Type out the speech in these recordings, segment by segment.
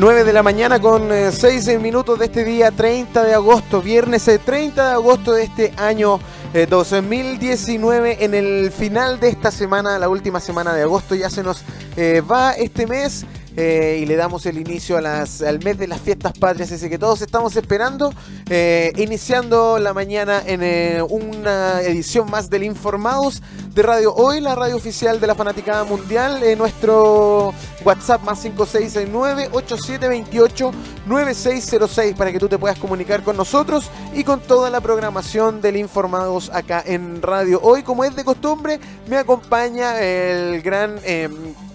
9 de la mañana con 6 eh, minutos de este día 30 de agosto, viernes 30 de agosto de este año 2019. En el final de esta semana, la última semana de agosto, ya se nos va este mes. Eh, y le damos el inicio al mes de las fiestas patrias, ese que todos estamos esperando, eh, iniciando la mañana en eh, una edición más del Informados de Radio Hoy, la radio oficial de la Fanaticada Mundial, nuestro WhatsApp más 569-8728-9606 para que tú te puedas comunicar con nosotros y con toda la programación del Informados acá en Radio Hoy. Como es de costumbre, me acompaña el gran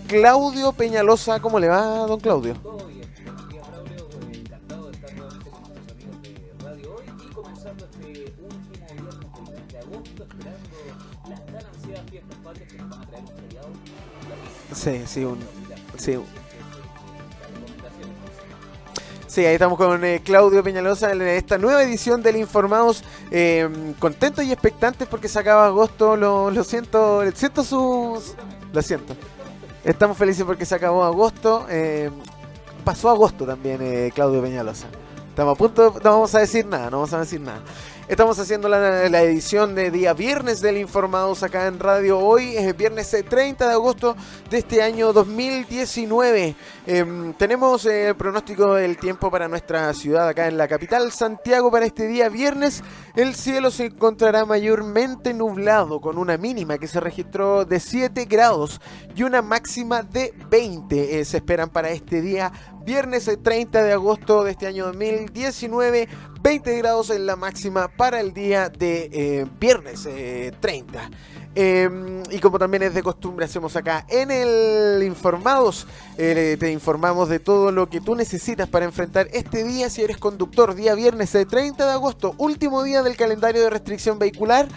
Claudio Peñalosa. ¿Cómo le va, don Claudio? Todo bien. Bien, Braulio, encantado de estar nuevamente con nuestros amigos de Radio Hoy y comenzando este último viernes del mes de agosto, esperando las tan ansiadas fiestas patrias que nos van a traer un feriado. Sí, sí, un. Sí, Sí, ahí estamos con eh, Claudio Peñalosa en esta nueva edición del Informados. Eh, contentos y expectantes porque se acaba agosto. Lo, lo siento, siento sus. Lo siento. Estamos felices porque se acabó agosto. Eh, pasó agosto también, eh, Claudio Peñalosa. Estamos a punto, no vamos a decir nada, no vamos a decir nada. Estamos haciendo la, edición de día viernes del Informados acá en Radio Hoy. Es viernes 30 eh, de agosto de este año 2019. Em, tenemos el pronóstico del tiempo para nuestra ciudad acá en la capital, Santiago, para este día viernes. El cielo se encontrará mayormente nublado con una mínima que se registró de 7 grados y una máxima de 20. Eh, se esperan para este día viernes 30 de agosto de este año 2019. 20 grados en la máxima para el día de eh, viernes 30. Eh, y como también es de costumbre, hacemos acá en el Informados, eh, te informamos de todo lo que tú necesitas para enfrentar este día si eres conductor. Día viernes 30 de agosto, último día del calendario de restricción vehicular.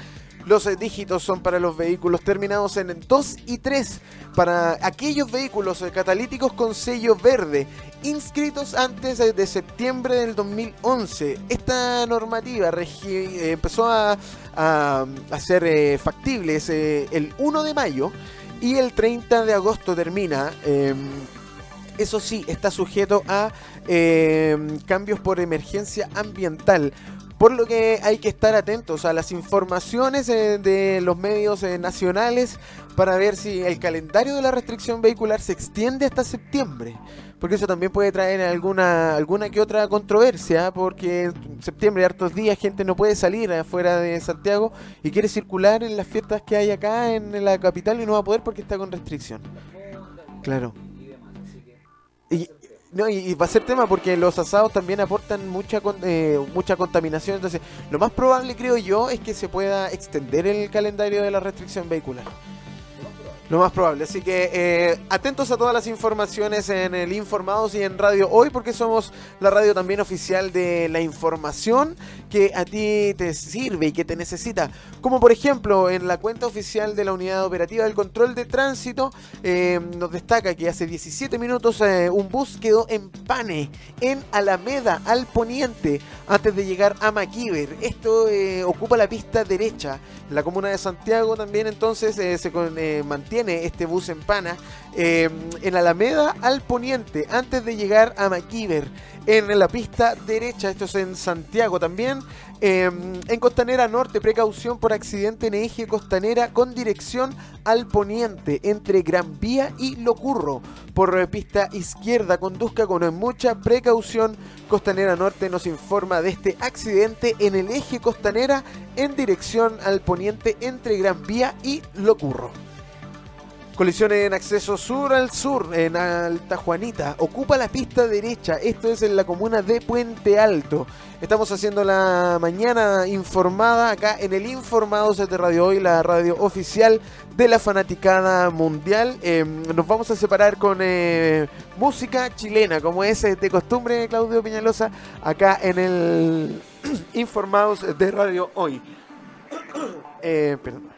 Los dígitos son para los vehículos terminados en 2 y 3, para aquellos vehículos catalíticos con sello verde inscritos antes de septiembre del 2011. Esta normativa eh, empezó a, ser eh, factible eh, el 1 de mayo y el 30 de agosto termina. Em, eso sí, está sujeto a em, cambios por emergencia ambiental. Por lo que hay que estar atentos a las informaciones de los medios nacionales para ver si el calendario de la restricción vehicular se extiende hasta septiembre porque eso también puede traer alguna alguna que otra controversia, porque en septiembre, hartos días, gente no puede salir afuera de Santiago y quiere circular en las fiestas que hay acá en la capital y no va a poder porque está con restricción. Claro. Y, no, y, va a ser tema porque los asados también aportan mucha eh, mucha contaminación. Entonces, lo más probable, creo yo, es que se pueda extender el calendario de la restricción vehicular. Lo más probable. Así que eh, atentos a todas las informaciones en el Informados y en Radio Hoy, porque somos la radio también oficial de la información que a ti te sirve y que te necesita. Como por ejemplo, en la cuenta oficial de la Unidad Operativa del Control de Tránsito, eh, nos destaca que hace 17 minutos eh, un bus quedó en Pane, en Alameda, al poniente, antes de llegar a Maquiver. Esto ocupa la pista derecha. La comuna de Santiago también entonces se mantiene este bus en Pana em, en Alameda al poniente, antes de llegar a Maquiver, en la pista derecha, esto es en Santiago también. Em, en Costanera Norte, precaución por accidente en eje Costanera con dirección al poniente entre Gran Vía y Locurro. Por pista izquierda, conduzca con mucha precaución. Costanera Norte nos informa de este accidente en el eje Costanera en dirección al poniente entre Gran Vía y Locurro. Colisión en acceso sur al sur, en Alta Juanita. Ocupa la pista derecha. Esto es en la comuna de Puente Alto. Estamos haciendo la mañana informada acá en el Informados de Radio Hoy, la radio oficial de la fanaticada mundial. Em, nos vamos a separar con eh, música chilena, como es eh, de costumbre, Claudio Peñalosa, acá en el Informados de Radio Hoy. Eh, perdón.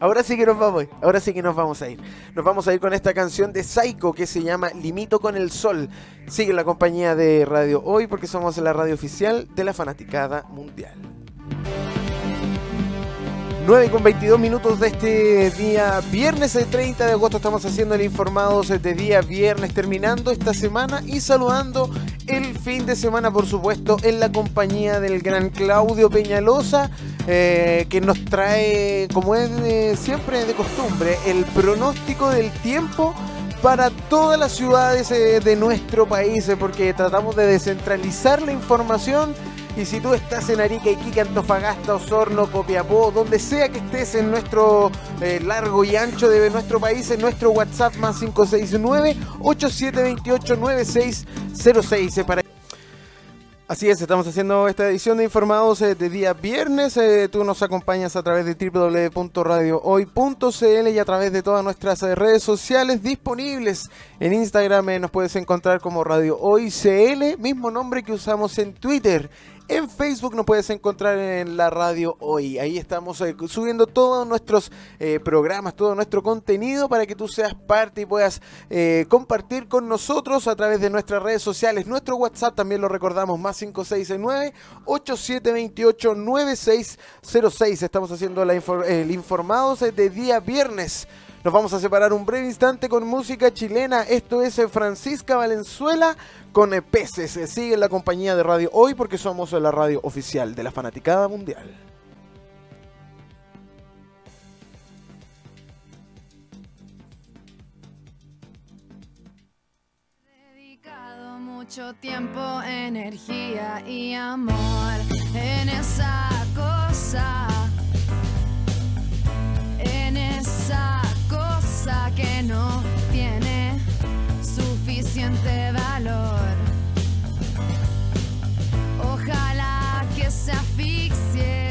Ahora sí que nos vamos, ahora sí que nos vamos a ir. Nos vamos a ir con esta canción de Psycho que se llama Limito con el Sol. Sigue la compañía de Radio Hoy porque somos la radio oficial de la fanaticada mundial. 9 con 22 minutos de este día viernes, el 30 de agosto. Estamos haciendo el Informados de día viernes, terminando esta semana y saludando el fin de semana, por supuesto, en la compañía del gran Claudio Peñalosa, eh, que nos trae, como es siempre de costumbre, el pronóstico del tiempo para todas las ciudades eh, de nuestro país, eh, porque tratamos de descentralizar la información y si tú estás en Arica, Iquique, Antofagasta, Osorno, Copiapó, donde sea que estés en nuestro eh, largo y ancho de nuestro país, en nuestro WhatsApp más 569-8728-9606 eh, para Así es, estamos haciendo esta edición de Informados eh, de día viernes. tú nos acompañas a través de www.radiohoy.cl y a través de todas nuestras redes sociales disponibles. En Instagram nos puedes encontrar como Radio Hoy CL, mismo nombre que usamos en Twitter. En Facebook nos puedes encontrar en la radio hoy. Ahí estamos eh, subiendo todos nuestros eh, programas, todo nuestro contenido para que tú seas parte y puedas eh, compartir con nosotros a través de nuestras redes sociales. Nuestro WhatsApp también lo recordamos, más 569-8728-9606. Estamos haciendo el Informados de día viernes. Nos vamos a separar un breve instante con música chilena. Esto es Francisca Valenzuela con Peces. Sigue la compañía de radio hoy porque somos la radio oficial de la fanaticada mundial. Mucho tiempo, energía y amor en esa cosa, en esa que no tiene suficiente valor. el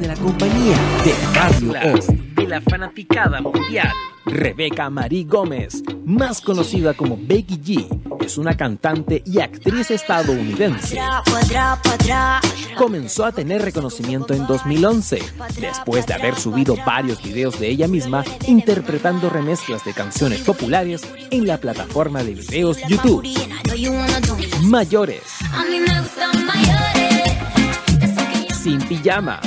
de la compañía de Radio Hoy. de la fanaticada mundial. Rebeca Marie Gómez, más conocida como Becky G, es una cantante y actriz estadounidense. Comenzó a tener reconocimiento en 2011, después de haber subido varios videos de ella misma interpretando remezclas de canciones populares en la plataforma de videos YouTube. Mayores. Sin pijama.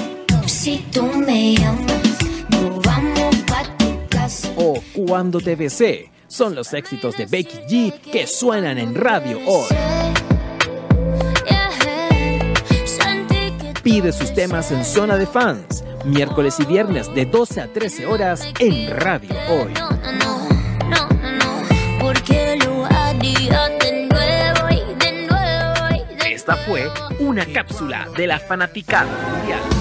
Si tú me llamas, nos vamos pa' tu casa. o Cuando te besé son los éxitos de Becky G que suenan en radio hoy. Pide sus temas en Zona de Fans, miércoles y viernes de 12 a 13 horas en radio hoy. no, no, no, no, no, no, Esta fue una cápsula de la fanaticada mundial.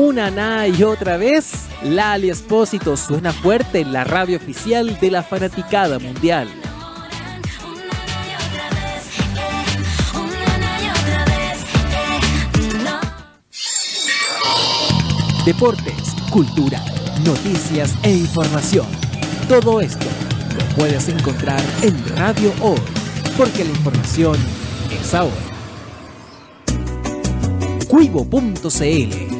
Una na y otra vez, Lali Espósito suena fuerte en la radio oficial de la fanaticada mundial. Deportes, cultura, noticias e información. Todo esto lo puedes encontrar en Radio Hoy, porque la información es ahora. Cuivo.cl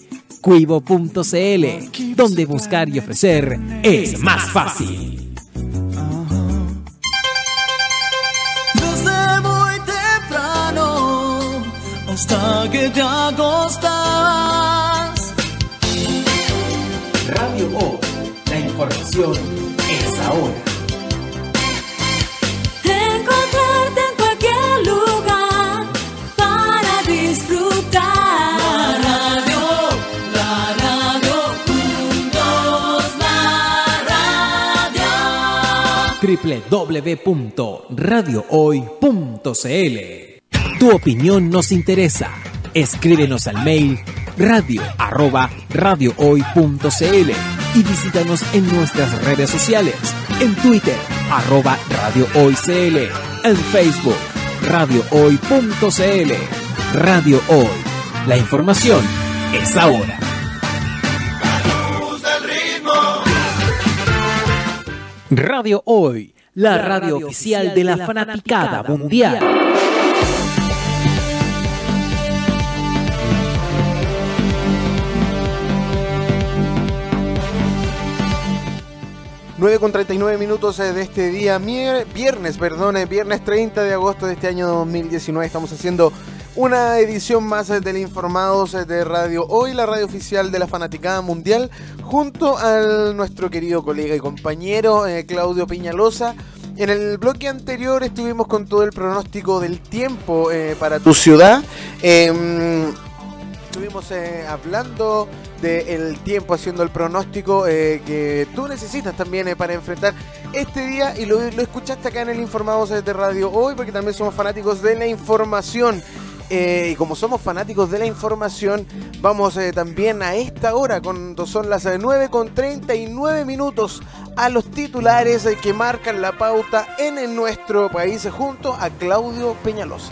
Cuivo.cl, donde buscar y ofrecer es más fácil. Desde muy temprano hasta que te acostas. Radio O, la información es ahora. www.radiohoy.cl Tu opinión nos interesa. Escríbenos al mail radio arroba y visítanos en nuestras redes sociales. En Twitter, arroba radiohoycl. En Facebook, radiohoy.cl. Radio Hoy. La información es ahora. Radio Hoy, la radio oficial de la fanaticada mundial. Nueve con 39 minutos eh, de este día, viernes, perdón, eh, viernes 30 de agosto de este año 2019. Estamos haciendo una edición más eh, del Informados eh, de Radio Hoy, la radio oficial de la Fanaticada Mundial, junto a nuestro querido colega y compañero eh, Claudio Piñalosa. En el bloque anterior estuvimos con todo el pronóstico del tiempo para tu ciudad. Em, Estuvimos hablando del tiempo, haciendo el pronóstico que tú necesitas también para enfrentar este día y lo, lo escuchaste acá en el Informados de Radio hoy porque también somos fanáticos de la información. Eh, y como somos fanáticos de la información, vamos eh, también a esta hora, cuando son las eh, 9 con 39 minutos, a los titulares eh, que marcan la pauta en nuestro país, junto a Claudio Peñalosa.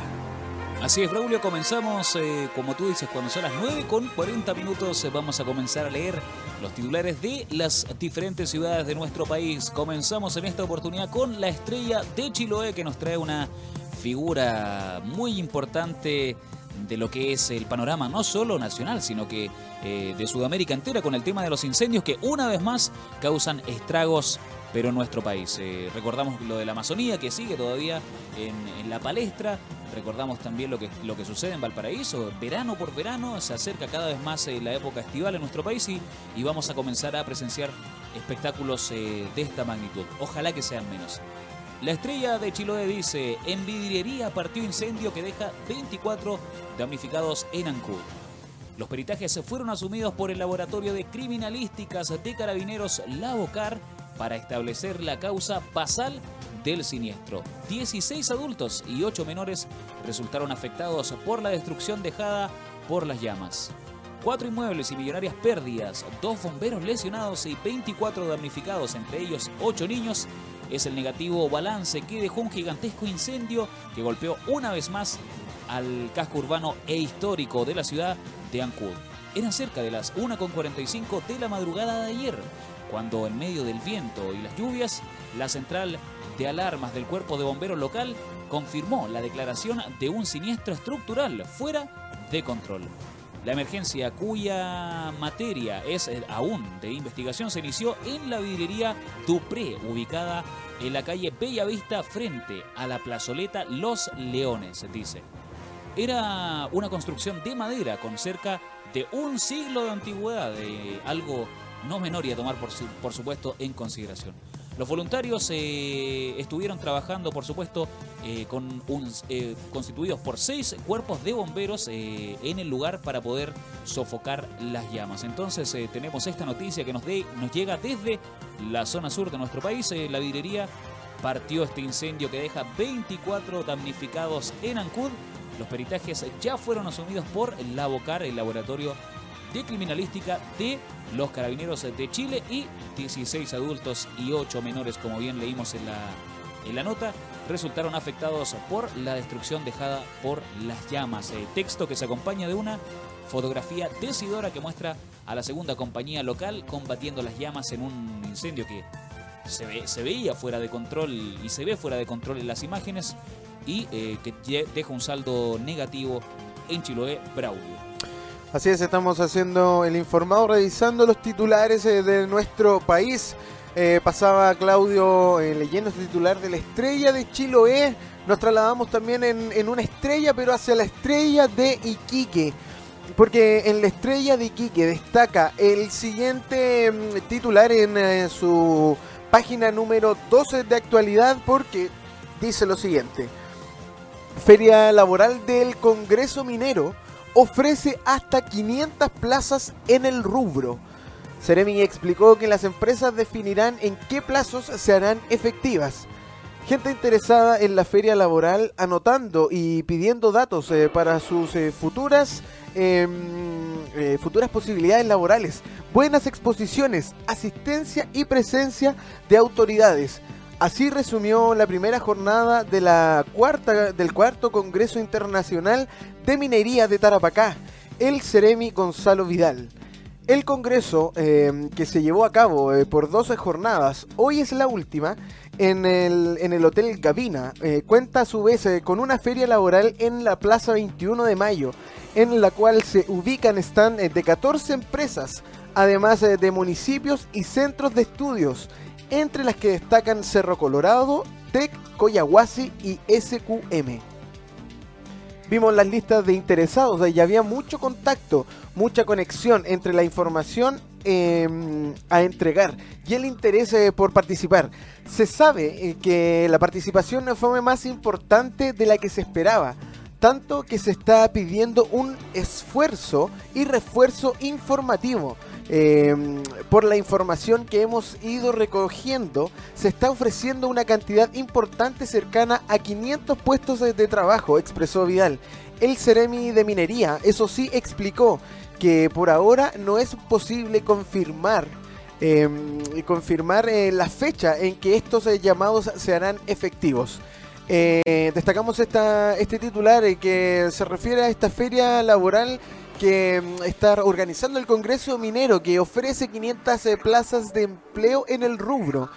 Así es, Braulio, comenzamos, eh, como tú dices, cuando son las 9 con 40 minutos, eh, vamos a comenzar a leer los titulares de las diferentes ciudades de nuestro país. Comenzamos en esta oportunidad con la estrella de Chiloé, que nos trae una figura muy importante de lo que es el panorama no solo nacional, sino que eh, de Sudamérica entera con el tema de los incendios que una vez más causan estragos pero en nuestro país. Eh, recordamos lo de la Amazonía que sigue todavía en, la palestra, recordamos también lo que, lo que sucede en Valparaíso, verano por verano, se acerca cada vez más eh, la época estival en nuestro país y, y vamos a comenzar a presenciar espectáculos de esta magnitud. Ojalá que sean menos. La estrella de Chiloé dice, en vidriería partió incendio que deja 24 damnificados en Ancud. Los peritajes fueron asumidos por el Laboratorio de Criminalísticas de Carabineros Lavocar para establecer la causa basal del siniestro. 16 adultos y 8 menores resultaron afectados por la destrucción dejada por las llamas. Cuatro inmuebles y millonarias pérdidas, dos bomberos lesionados y 24 damnificados, entre ellos 8 niños, es el negativo balance que dejó un gigantesco incendio que golpeó una vez más al casco urbano e histórico de la ciudad de Ancud. Eran cerca de las 1.45 de la madrugada de ayer, cuando en medio del viento y las lluvias, la central de alarmas del cuerpo de bomberos local confirmó la declaración de un siniestro estructural fuera de control. La emergencia cuya materia es eh, aún de investigación se inició en la vidriería Dupré, ubicada en la calle Bellavista frente a la plazoleta Los Leones, dice. Era una construcción de madera con cerca de un siglo de antigüedad, de algo no menor y a tomar por supuesto en consideración. Los voluntarios eh, estuvieron trabajando, por supuesto, eh, con eh, constituidos por seis cuerpos de bomberos en el lugar para poder sofocar las llamas. Entonces tenemos esta noticia que nos, llega desde la zona sur de nuestro país. La vidrería partió este incendio que deja 24 damnificados en Ancud. Los peritajes ya fueron asumidos por la Bocar, el laboratorio de criminalística de los carabineros de Chile y 16 adultos y 8 menores, como bien leímos en la, en la nota, resultaron afectados por la destrucción dejada por las llamas. Eh, texto que se acompaña de una fotografía decidora que muestra a la segunda compañía local combatiendo las llamas en un incendio que se, ve- se veía fuera de control y se ve fuera de control en las imágenes y eh, que deja un saldo negativo en Chiloé, Braulio. Así es, estamos haciendo el informado, revisando los titulares eh, de nuestro país. Eh, pasaba Claudio eh, leyendo este titular de la estrella de Chiloé. Nos trasladamos también en, una estrella, pero hacia la estrella de Iquique. Porque en la estrella de Iquique destaca el siguiente mm, titular en eh, su página número 12 de actualidad, porque dice lo siguiente. Feria laboral del Congreso Minero ofrece hasta 500 plazas en el rubro. Ceremi explicó que las empresas definirán en qué plazos se harán efectivas. Gente interesada en la feria laboral anotando y pidiendo datos eh, para sus eh, futuras em, eh, futuras posibilidades laborales, buenas exposiciones, asistencia y presencia de autoridades. Así resumió la primera jornada de la cuarta, del cuarto Congreso Internacional de Minería de Tarapacá, el Ceremi Gonzalo Vidal. El Congreso, eh, que se llevó a cabo eh, por 12 jornadas, hoy es la última, en el, en el Hotel Gavina, eh, cuenta a su vez eh, con una feria laboral en la Plaza 21 de Mayo, en la cual se ubican stand de 14 empresas, además de municipios y centros de estudios, entre las que destacan Cerro Colorado, TEC, Coyahuasi y SQM. Vimos las listas de interesados y había mucho contacto, mucha conexión entre la información eh, a entregar y el interés eh, por participar. Se sabe eh, que la participación fue más importante de la que se esperaba, tanto que se está pidiendo un esfuerzo y refuerzo informativo. Eh, por la información que hemos ido recogiendo, se está ofreciendo una cantidad importante cercana a 500 puestos de, trabajo, expresó Vidal. El Ceremi de Minería, eso sí, explicó que por ahora no es posible confirmar eh, confirmar eh, la fecha en que estos eh, llamados se harán efectivos. Eh, destacamos esta, este titular eh, que se refiere a esta feria laboral que mm, está organizando el Congreso Minero, que ofrece 500 eh, plazas de empleo en el rubro.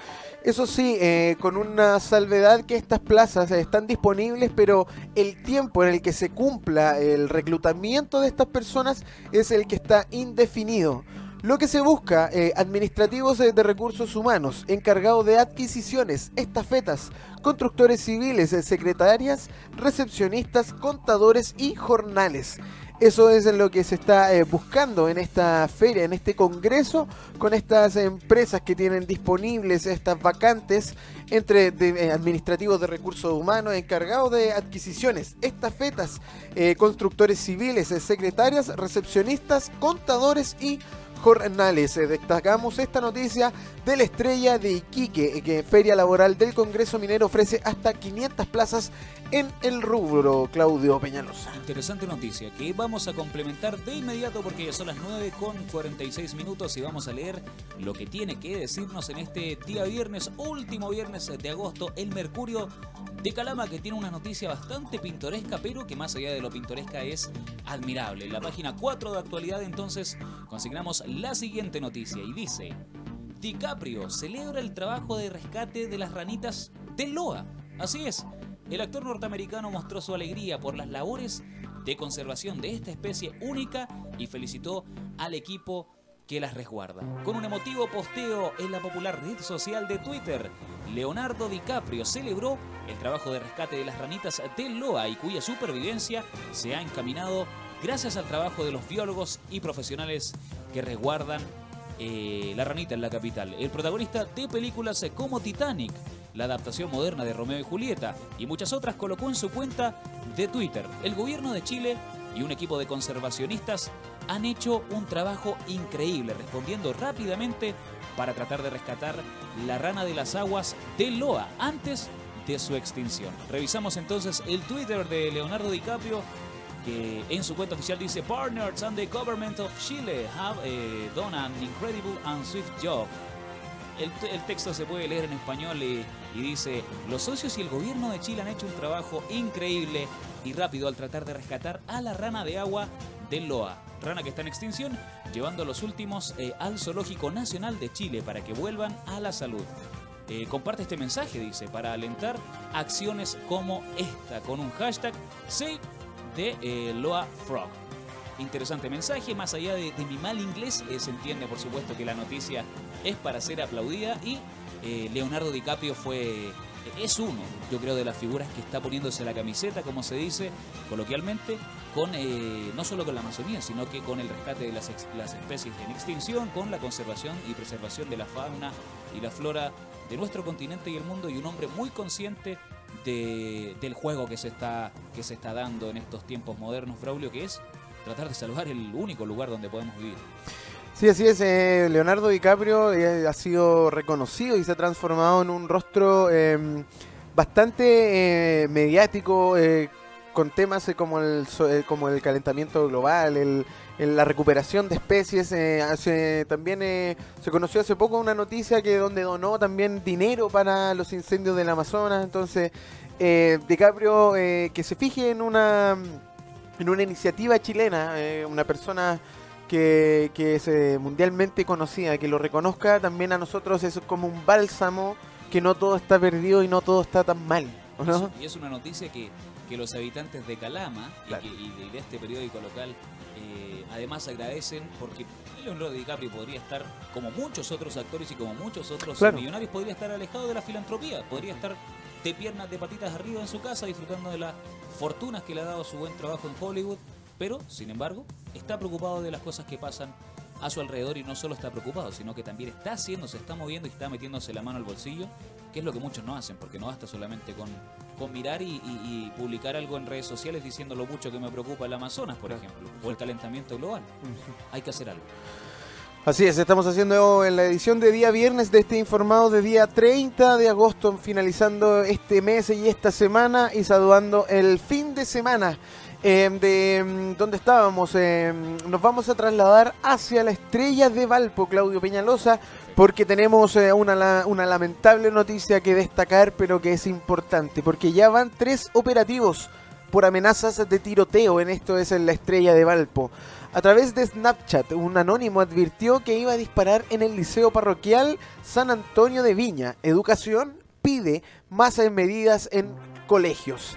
Eso sí, eh, con una salvedad que estas plazas eh, están disponibles, pero el tiempo en el que se cumpla el reclutamiento de estas personas es el que está indefinido. Lo que se busca, eh, administrativos de recursos humanos, encargados de adquisiciones, estafetas, constructores civiles, secretarias, recepcionistas, contadores y jornales. Eso es lo que se está eh, buscando en esta feria, en este congreso, con estas empresas que tienen disponibles estas vacantes entre eh, administrativos de recursos humanos, encargados de adquisiciones, estafetas, eh, constructores civiles, eh, secretarias, recepcionistas, contadores y jornales. Destacamos esta noticia de la estrella de Iquique, que Feria Laboral del Congreso Minero ofrece hasta 500 plazas en el rubro, Claudio Peñalosa. Interesante noticia que vamos a complementar de inmediato porque ya son las 9 con 46 minutos y vamos a leer lo que tiene que decirnos en este día viernes, último viernes de agosto, el Mercurio de Calama que tiene una noticia bastante pintoresca pero que más allá de lo pintoresca es admirable. En la página 4 de actualidad entonces consignamos la siguiente noticia y dice DiCaprio celebra el trabajo de rescate de las ranitas de Loa. Así es, el actor norteamericano mostró su alegría por las labores de conservación de esta especie única y felicitó al equipo que las resguarda. Con un emotivo posteo en la popular red social de Twitter, Leonardo DiCaprio celebró el trabajo de rescate de las ranitas de Loa y cuya supervivencia se ha encaminado gracias al trabajo de los biólogos y profesionales que resguardan eh, la ranita en la capital. El protagonista de películas como Titanic, la adaptación moderna de Romeo y Julieta y muchas otras colocó en su cuenta de Twitter. El gobierno de Chile y un equipo de conservacionistas han hecho un trabajo increíble respondiendo rápidamente para tratar de rescatar la rana de las aguas de Loa antes de su extinción. Revisamos entonces el Twitter de Leonardo DiCaprio que en su cuenta oficial dice Partners and the Government of Chile have eh, done an incredible and swift job. El, te- el texto se puede leer en español y, y dice, los socios y el gobierno de Chile han hecho un trabajo increíble y rápido al tratar de rescatar a la rana de agua del Loa, rana que está en extinción, llevando a los últimos eh, al Zoológico Nacional de Chile para que vuelvan a la salud. Eh, comparte este mensaje, dice, para alentar acciones como esta, con un hashtag Save de eh, Loa Frog. Interesante mensaje, más allá de, mi mal inglés, eh, se entiende por supuesto que la noticia es para ser aplaudida y eh, Leonardo DiCaprio fue, es uno, yo creo, de las figuras que está poniéndose la camiseta, como se dice coloquialmente, con no solo con la Amazonía, sino que con el rescate de las especies en extinción, con la conservación y preservación de la fauna y la flora de nuestro continente y el mundo, y un hombre muy consciente de- del juego que se, está, que se está dando en estos tiempos modernos, Braulio, que es tratar de salvar el único lugar donde podemos vivir. Sí, así es. eh, Leonardo DiCaprio eh, ha sido reconocido y se ha transformado en un rostro eh, bastante eh, mediático, con temas como, el, como el calentamiento global, el, la recuperación de especies. eh, hace- también eh, se conoció hace poco una noticia que donde donó también dinero para los incendios del Amazonas. Entonces, eh, DiCaprio eh, que se fije en una en una iniciativa chilena, eh, una persona que, que es mundialmente conocida, que lo reconozca, también a nosotros es como un bálsamo, que no todo está perdido y no todo está tan mal, ¿o ¿no? Y es una noticia que, que los habitantes de Calama y Claro. que- y de este periódico local eh, además agradecen porque Leonardo DiCaprio podría estar, como muchos otros actores y como muchos otros Claro. millonarios, podría estar alejado de la filantropía, podría estar de piernas, de patitas arriba en su casa disfrutando de las fortunas que le ha dado su buen trabajo en Hollywood, pero, sin embargo, está preocupado de las cosas que pasan a su alrededor y no solo está preocupado, sino que también está haciendo, se está moviendo y está metiéndose la mano al bolsillo, que es lo que muchos no hacen, porque no basta solamente con, con mirar y, y- y publicar algo en redes sociales diciendo lo mucho que me preocupa el Amazonas, por ejemplo, o el calentamiento global. Hay que hacer algo. Así es, estamos haciendo en la edición de día viernes de este informado de día 30 de agosto, finalizando este mes y esta semana y saludando el fin de semana. Eh, de mm, dónde estábamos, Eh, nos vamos a trasladar hacia la estrella de Valpo, Claudio Peñalosa, porque tenemos eh, una, una lamentable noticia que destacar, pero que es importante, porque ya van tres operativos por amenazas de tiroteo en esto es en la estrella de Valpo. A través de Snapchat, un anónimo advirtió que iba a disparar en el liceo parroquial San Antonio de Viña. Educación pide más medidas en colegios.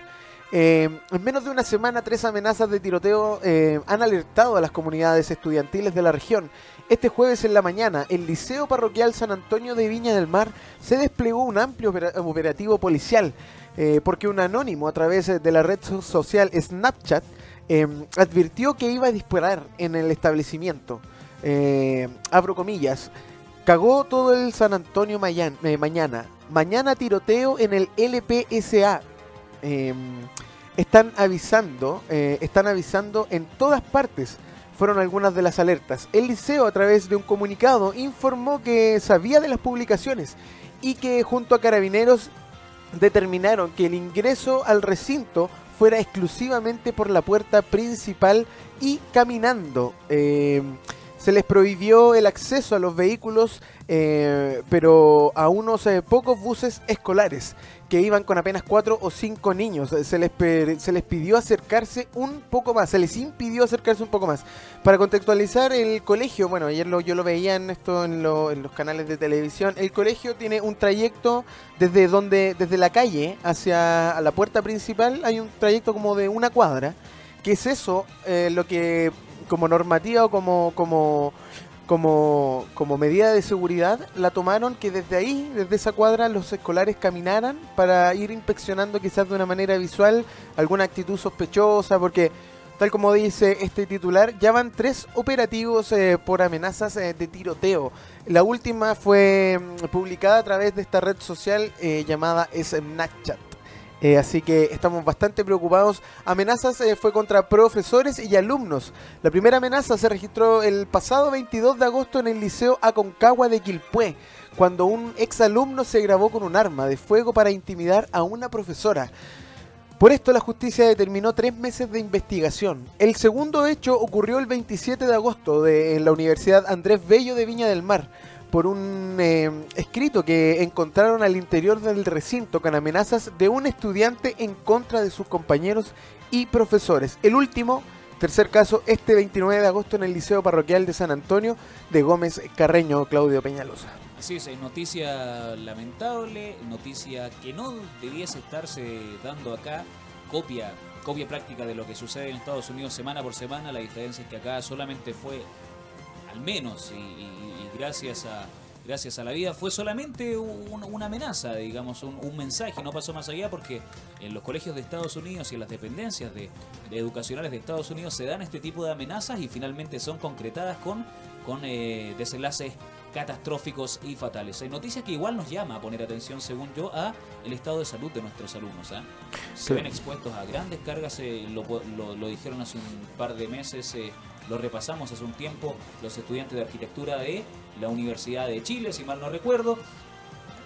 Eh, en menos de una semana, tres amenazas de tiroteo eh, han alertado a las comunidades estudiantiles de la región. Este jueves en la mañana, el Liceo Parroquial San Antonio de Viña del Mar se desplegó un amplio opera- operativo policial, eh, porque un anónimo a través de la red so- social Snapchat eh, advirtió que iba a disparar en el establecimiento. Abro comillas. Cagó todo el San Antonio mañana. Mañana tiroteo en el LPSA. Eh, están avisando, eh, están avisando en todas partes. Fueron algunas de las alertas. El liceo a través de un comunicado informó que sabía de las publicaciones y que junto a carabineros determinaron que el ingreso al recinto fuera exclusivamente por la puerta principal y caminando. Eh, se les prohibió el acceso a los vehículos, eh, pero a unos eh, pocos buses escolares que iban con apenas cuatro o cinco niños. Eh, Se les, se les pidió acercarse un poco más, se les impidió acercarse un poco más. Para contextualizar, el colegio, bueno, ayer lo, yo lo veía en esto en, lo- en los canales de televisión, el colegio tiene un trayecto desde donde, desde la calle hacia la puerta principal, hay un trayecto como de una cuadra, que es eso eh, lo que como normativa o como, como, como, como medida de seguridad la tomaron que desde ahí, desde esa cuadra, los escolares caminaran para ir inspeccionando quizás de una manera visual alguna actitud sospechosa, porque tal como dice este titular, ya van tres operativos eh, por amenazas eh, de tiroteo. La última fue mm, publicada a través de esta red social eh, llamada Snapchat. Eh, así que estamos bastante preocupados. Amenazas eh, fue contra profesores y alumnos. La primera amenaza se registró el pasado 22 de agosto en el Liceo Aconcagua de Quilpué, cuando un exalumno se grabó con un arma de fuego para intimidar a una profesora. Por esto la justicia determinó tres meses de investigación. El segundo hecho ocurrió el 27 de agosto de, en la Universidad Andrés Bello de Viña del Mar por un eh, escrito que encontraron al interior del recinto con amenazas de un estudiante en contra de sus compañeros y profesores. El último, tercer caso, este 29 de agosto en el Liceo Parroquial de San Antonio de Gómez Carreño, Claudio Peñalosa. Así es, es noticia lamentable, noticia que no debiese estarse dando acá, copia, copia práctica de lo que sucede en Estados Unidos semana por semana, la diferencia es que acá solamente fue, al menos, y gracias a gracias a la vida, fue solamente un- una amenaza, digamos, un, mensaje, no pasó más allá porque en los colegios de Estados Unidos y en las dependencias de, de educacionales de Estados Unidos se dan este tipo de amenazas y finalmente son concretadas con, con eh, desenlaces catastróficos y fatales. Hay noticias que igual nos llama a poner atención, según yo, a el estado de salud de nuestros alumnos. ¿ah? Se ven expuestos a grandes cargas, eh, lo, lo- lo dijeron hace un par de meses, eh, lo repasamos hace un tiempo, los estudiantes de arquitectura de la Universidad de Chile, si mal no recuerdo.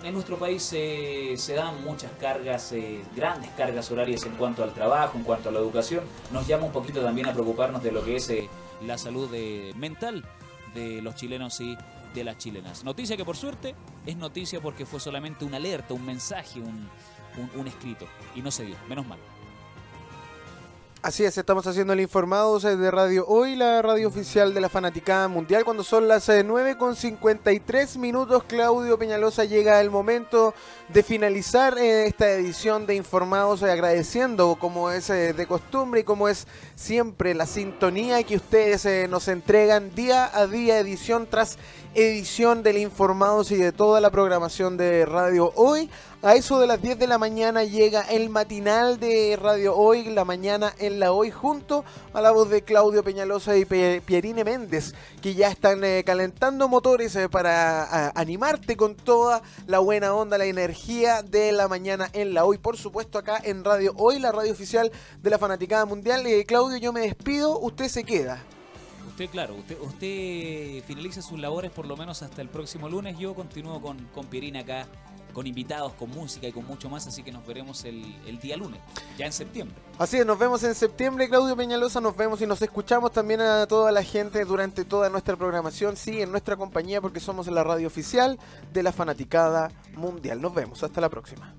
En nuestro país eh, se dan muchas cargas, eh, grandes cargas horarias en cuanto al trabajo, en cuanto a la educación. Nos llama un poquito también a preocuparnos de lo que es eh, la salud eh, mental de los chilenos y de las chilenas. Noticia que por suerte es noticia porque fue solamente una alerta, un mensaje, un, un- escrito. Y no se dio, menos mal. Así es, estamos haciendo el informado de Radio Hoy, la radio oficial de la Fanaticada Mundial. Cuando son las eh, 9 con 53 minutos, Claudio Peñalosa llega el momento de finalizar eh, esta edición de Informados, eh, agradeciendo como es eh, de costumbre y como es siempre la sintonía que ustedes eh, nos entregan día a día, edición tras edición del Informados y de toda la programación de Radio Hoy. A eso de las 10 de la mañana llega el matinal de Radio Hoy, la mañana en la Hoy, junto a la voz de Claudio Peñalosa y Pierine Méndez, que ya están eh, calentando motores eh, para animarte con toda la buena onda, la energía de la mañana en la Hoy. Por supuesto, acá en Radio Hoy, la radio oficial de la Fanaticada Mundial. Eh, Claudio, yo me despido, usted se queda. Claro, usted, usted finaliza sus labores por lo menos hasta el próximo lunes. Yo continúo con, con Pierina acá con invitados, con música y con mucho más, así que nos veremos el, el día lunes, ya en septiembre. Así es, nos vemos en septiembre, Claudio Peñalosa, nos vemos y nos escuchamos también a toda la gente durante toda nuestra programación, sí, en nuestra compañía, porque somos la radio oficial de la Fanaticada Mundial. Nos vemos, hasta la próxima.